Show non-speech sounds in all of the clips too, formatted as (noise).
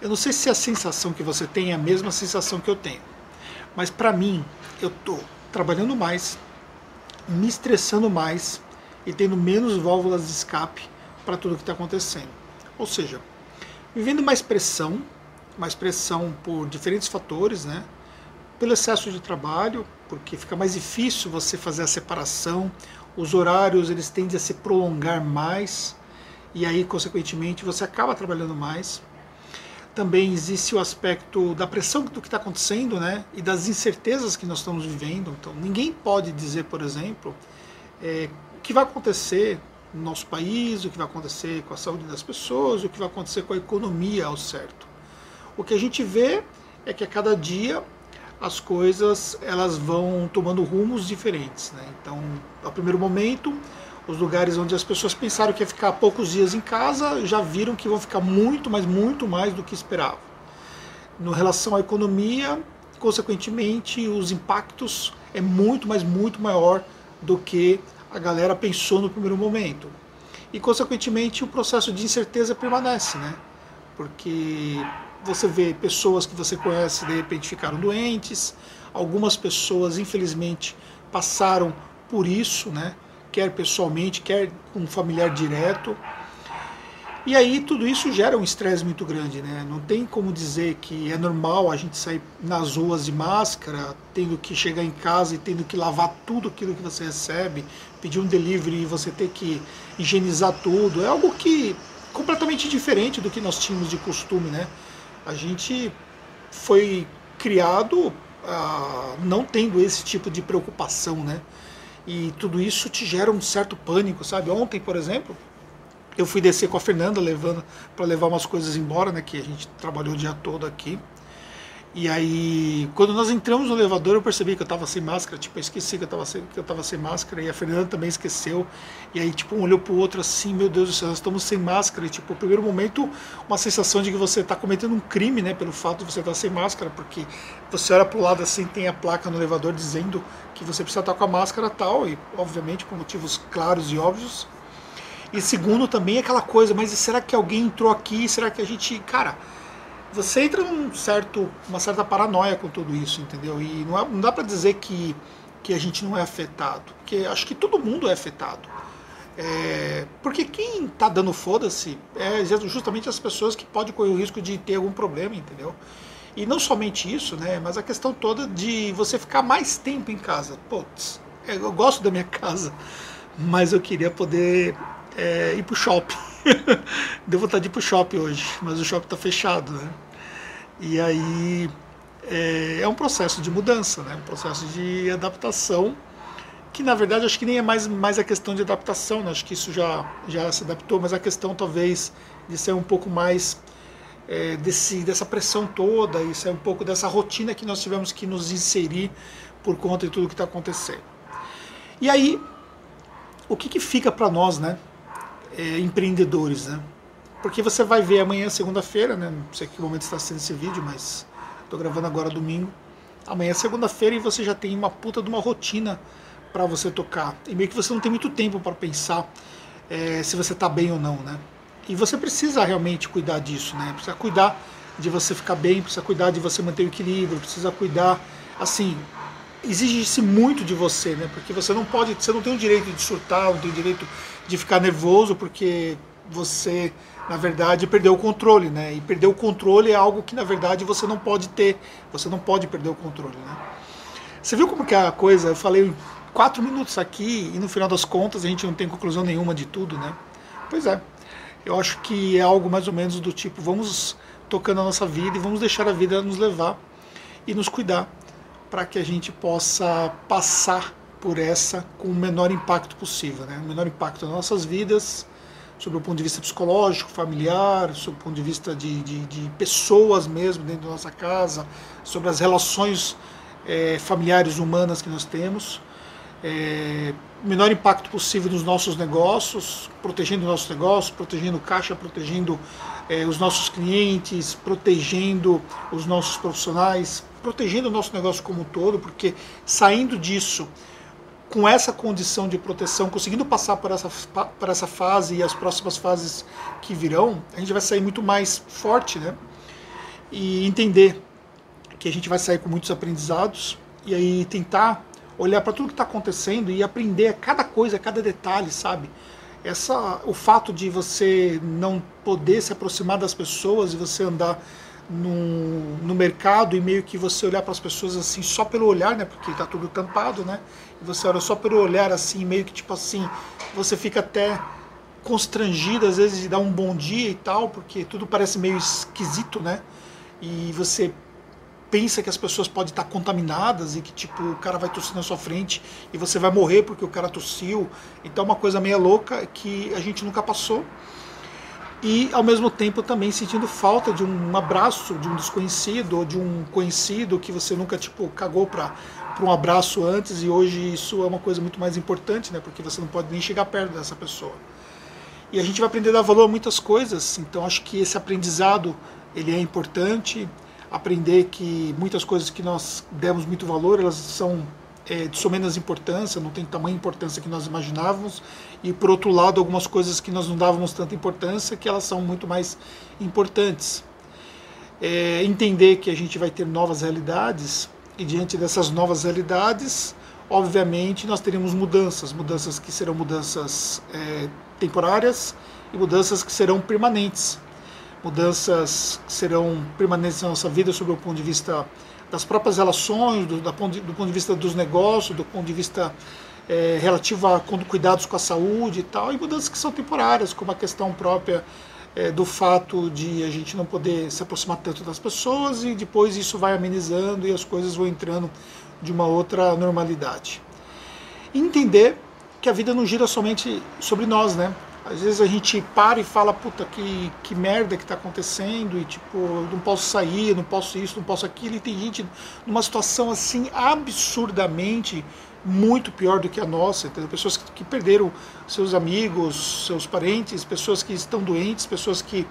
eu não sei se a sensação que você tem é a mesma sensação que eu tenho, mas para mim, eu tô trabalhando mais, me estressando mais e tendo menos válvulas de escape para tudo que está acontecendo. Ou seja, vivendo mais pressão, mais pressão por diferentes fatores, né? Pelo excesso de trabalho, porque fica mais difícil você fazer a separação, os horários eles tendem a se prolongar mais e aí consequentemente você acaba trabalhando mais. Também existe o aspecto da pressão do que está acontecendo, né, e das incertezas que nós estamos vivendo. Então ninguém pode dizer, por exemplo, é, o que vai acontecer no nosso país, o que vai acontecer com a saúde das pessoas, o que vai acontecer com a economia ao certo. O que a gente vê é que a cada dia as coisas elas vão tomando rumos diferentes. Né? Então, ao primeiro momento, os lugares onde as pessoas pensaram que ia ficar poucos dias em casa já viram que vão ficar muito, mas muito mais do que esperavam. No relação à economia, consequentemente, os impactos é muito, mas muito maior do que a galera pensou no primeiro momento. E, consequentemente, o processo de incerteza permanece, né? Porque você vê pessoas que você conhece de repente ficaram doentes, algumas pessoas infelizmente passaram por isso, né? Quer pessoalmente, quer um familiar direto. E aí tudo isso gera um estresse muito grande, né? Não tem como dizer que é normal a gente sair nas ruas de máscara, tendo que chegar em casa e tendo que lavar tudo aquilo que você recebe, pedir um delivery e você ter que higienizar tudo. É algo que completamente diferente do que nós tínhamos de costume, né? A gente foi criado ah, não tendo esse tipo de preocupação, né? E tudo isso te gera um certo pânico, sabe? Ontem, por exemplo, eu fui descer com a Fernanda levando para levar umas coisas embora, né? Que a gente trabalhou o dia todo aqui. E aí, quando nós entramos no elevador, eu percebi que eu estava sem máscara, tipo, eu esqueci que eu estava sem, que eu tava sem máscara, e a Fernanda também esqueceu. E aí, tipo, um olhou pro outro assim, meu Deus do céu, nós estamos sem máscara. E, tipo, no primeiro momento, uma sensação de que você está cometendo um crime, né, pelo fato de você estar tá sem máscara, porque você olha pro lado assim, tem a placa no elevador dizendo que você precisa estar tá com a máscara tal, e obviamente por motivos claros e óbvios. E segundo, também aquela coisa, mas será que alguém entrou aqui? Será que a gente. Cara você entra num certo, uma certa paranoia com tudo isso, entendeu? E não, é, não dá para dizer que, que a gente não é afetado, porque acho que todo mundo é afetado. É, porque quem está dando foda-se é justamente as pessoas que podem correr o risco de ter algum problema, entendeu? E não somente isso, né? Mas a questão toda de você ficar mais tempo em casa. Putz, é, eu gosto da minha (laughs) casa, mas eu queria poder é, ir pro shopping. (laughs) Deu vontade de ir pro shopping hoje, mas o shopping está fechado, né? E aí é, é, um processo de mudança, né? um processo de adaptação, que na verdade acho que nem é mais, mais a questão de adaptação, né? acho que isso já, já se adaptou, mas a questão talvez de ser um pouco mais é, desse, dessa pressão toda, e ser um pouco dessa rotina que nós tivemos que nos inserir por conta de tudo que está acontecendo. E aí, o que, que fica para nós, né? É, empreendedores, né? Porque você vai ver amanhã, segunda-feira, né? Não sei que momento está sendo esse vídeo, mas estou gravando agora domingo. Amanhã é segunda-feira e você já tem uma puta de uma rotina para você tocar. E meio que você não tem muito tempo para pensar é, se você está bem ou não, né? E você precisa realmente cuidar disso, né? Precisa cuidar de você ficar bem, precisa cuidar de você manter o equilíbrio, precisa cuidar, assim, exige-se muito de você, né? Porque você não pode, você não tem o direito de surtar, não tem o direito de ficar nervoso porque você, na verdade, perdeu o controle, né? E perder o controle é algo que, na verdade, você não pode ter. Você não pode perder o controle, né? Você viu como que é a coisa? Eu falei quatro minutos aqui e no final das contas a gente não tem conclusão nenhuma de tudo, né? Pois é. Eu acho que é algo mais ou menos do tipo, vamos tocando a nossa vida e vamos deixar a vida nos levar e nos cuidar para que a gente possa passar por essa com o menor impacto possível, né? o menor impacto nas nossas vidas, sobre o ponto de vista psicológico, familiar, sobre o ponto de vista de, de, de pessoas mesmo dentro da nossa casa, sobre as relações é, familiares humanas que nós temos, é, o menor impacto possível nos nossos negócios, protegendo os nossos negócios, protegendo caixa, protegendo é, os nossos clientes, protegendo os nossos profissionais, protegendo o nosso negócio como um todo, porque saindo disso com essa condição de proteção, conseguindo passar por essa, por essa fase e as próximas fases que virão, a gente vai sair muito mais forte, né? e entender que a gente vai sair com muitos aprendizados e aí tentar olhar para tudo que está acontecendo e aprender cada coisa, cada detalhe, sabe? Essa, o fato de você não poder se aproximar das pessoas e você andar no, no mercado e meio que você olhar para as pessoas assim só pelo olhar, né? Porque está tudo tampado, né? E você olha só pelo olhar assim, meio que tipo assim, você fica até constrangido às vezes de dar um bom dia e tal, porque tudo parece meio esquisito, né? E você pensa que as pessoas podem estar contaminadas e que tipo o cara vai tossir na sua frente e você vai morrer porque o cara tossiu. Então é uma coisa meio louca que a gente nunca passou. E ao mesmo tempo também sentindo falta de um abraço de um desconhecido ou de um conhecido que você nunca tipo cagou para para um abraço antes e hoje isso é uma coisa muito mais importante, né? Porque você não pode nem chegar perto dessa pessoa. E a gente vai aprender a dar valor a muitas coisas, então acho que esse aprendizado ele é importante aprender que muitas coisas que nós demos muito valor, elas são é, de sua menos importância, não tem tamanha importância que nós imaginávamos, e por outro lado, algumas coisas que nós não dávamos tanta importância, que elas são muito mais importantes. É, entender que a gente vai ter novas realidades, e diante dessas novas realidades, obviamente, nós teremos mudanças, mudanças que serão mudanças é, temporárias e mudanças que serão permanentes mudanças que serão permanentes na nossa vida sob o ponto de vista das próprias relações, do, do, ponto, de, do ponto de vista dos negócios, do ponto de vista é, relativo a cuidados com a saúde e tal, e mudanças que são temporárias, como a questão própria é, do fato de a gente não poder se aproximar tanto das pessoas e depois isso vai amenizando e as coisas vão entrando de uma outra normalidade. Entender que a vida não gira somente sobre nós, né? Às vezes a gente para e fala, puta, que, que merda que está acontecendo, e tipo, não posso sair, não posso isso, não posso aquilo, e tem gente numa situação assim absurdamente muito pior do que a nossa, entendeu? pessoas que, que perderam seus amigos, seus parentes, pessoas que estão doentes, pessoas que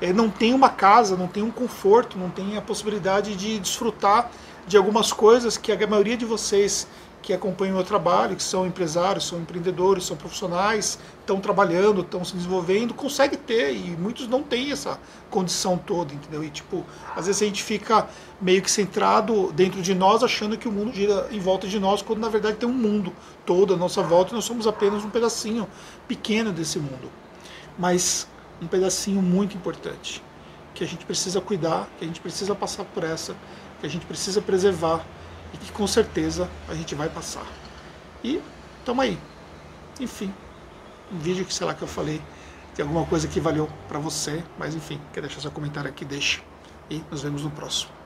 é, não têm uma casa, não têm um conforto, não têm a possibilidade de desfrutar de algumas coisas que a maioria de vocês que acompanham o meu trabalho, que são empresários, são empreendedores, são profissionais, estão trabalhando, estão se desenvolvendo, consegue ter e muitos não têm essa condição toda, entendeu? E tipo, às vezes a gente fica meio que centrado dentro de nós, achando que o mundo gira em volta de nós, quando na verdade tem um mundo todo à nossa volta e nós somos apenas um pedacinho pequeno desse mundo. Mas um pedacinho muito importante, que a gente precisa cuidar, que a gente precisa passar por essa, que a gente precisa preservar e que com certeza a gente vai passar. E tamo aí. Enfim, um vídeo que sei lá que eu falei, tem alguma coisa que valeu para você, mas enfim, quer deixar seu comentário aqui, deixa. E nos vemos no próximo.